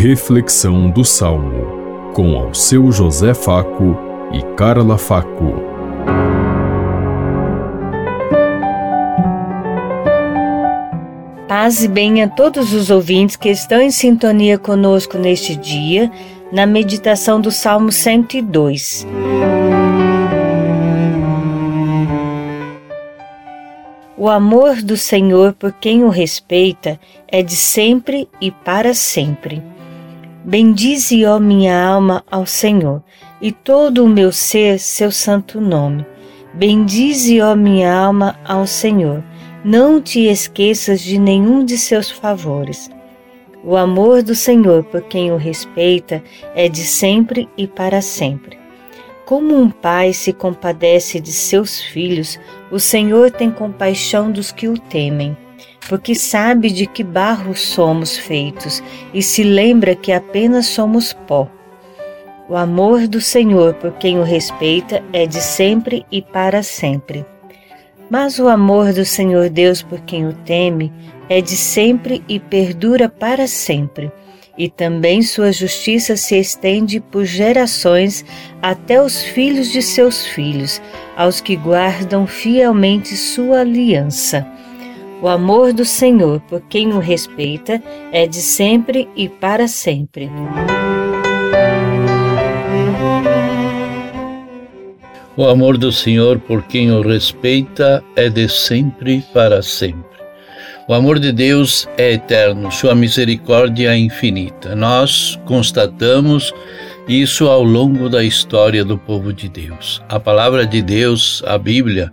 Reflexão do Salmo, com ao seu José Faco e Carla Faco. Paz e bem a todos os ouvintes que estão em sintonia conosco neste dia, na meditação do Salmo 102. O amor do Senhor por quem o respeita é de sempre e para sempre. Bendize, ó minha alma, ao Senhor, e todo o meu ser seu santo nome. Bendize, ó minha alma, ao Senhor. Não te esqueças de nenhum de seus favores. O amor do Senhor por quem o respeita é de sempre e para sempre. Como um pai se compadece de seus filhos, o Senhor tem compaixão dos que o temem, porque sabe de que barro somos feitos e se lembra que apenas somos pó. O amor do Senhor por quem o respeita é de sempre e para sempre. Mas o amor do Senhor Deus por quem o teme é de sempre e perdura para sempre e também sua justiça se estende por gerações até os filhos de seus filhos, aos que guardam fielmente sua aliança. O amor do Senhor, por quem o respeita, é de sempre e para sempre. O amor do Senhor, por quem o respeita, é de sempre para sempre. O amor de Deus é eterno, sua misericórdia é infinita. Nós constatamos isso ao longo da história do povo de Deus. A palavra de Deus, a Bíblia,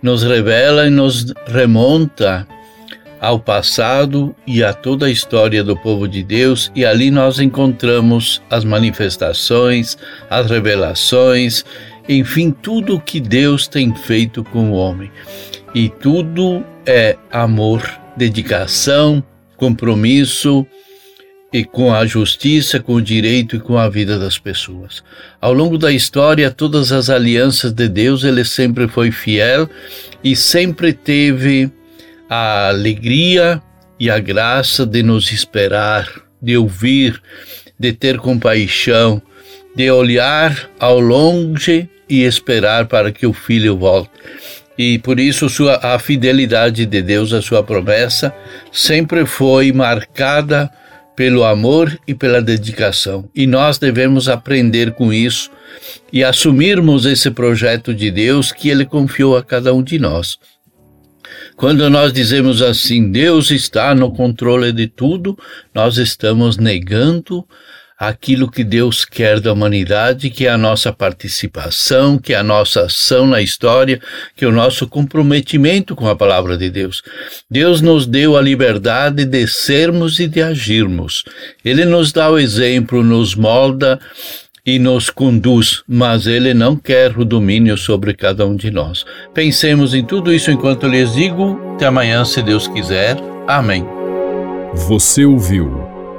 nos revela e nos remonta ao passado e a toda a história do povo de Deus, e ali nós encontramos as manifestações, as revelações, enfim, tudo o que Deus tem feito com o homem. E tudo é amor dedicação, compromisso e com a justiça, com o direito e com a vida das pessoas. Ao longo da história, todas as alianças de Deus, ele sempre foi fiel e sempre teve a alegria e a graça de nos esperar, de ouvir, de ter compaixão, de olhar ao longe e esperar para que o filho volte e por isso sua, a fidelidade de Deus à sua promessa sempre foi marcada pelo amor e pela dedicação. E nós devemos aprender com isso e assumirmos esse projeto de Deus que ele confiou a cada um de nós. Quando nós dizemos assim, Deus está no controle de tudo, nós estamos negando aquilo que Deus quer da humanidade, que é a nossa participação, que é a nossa ação na história, que é o nosso comprometimento com a palavra de Deus. Deus nos deu a liberdade de sermos e de agirmos. Ele nos dá o exemplo, nos molda e nos conduz, mas Ele não quer o domínio sobre cada um de nós. Pensemos em tudo isso enquanto lhes digo. Até amanhã, se Deus quiser. Amém. Você ouviu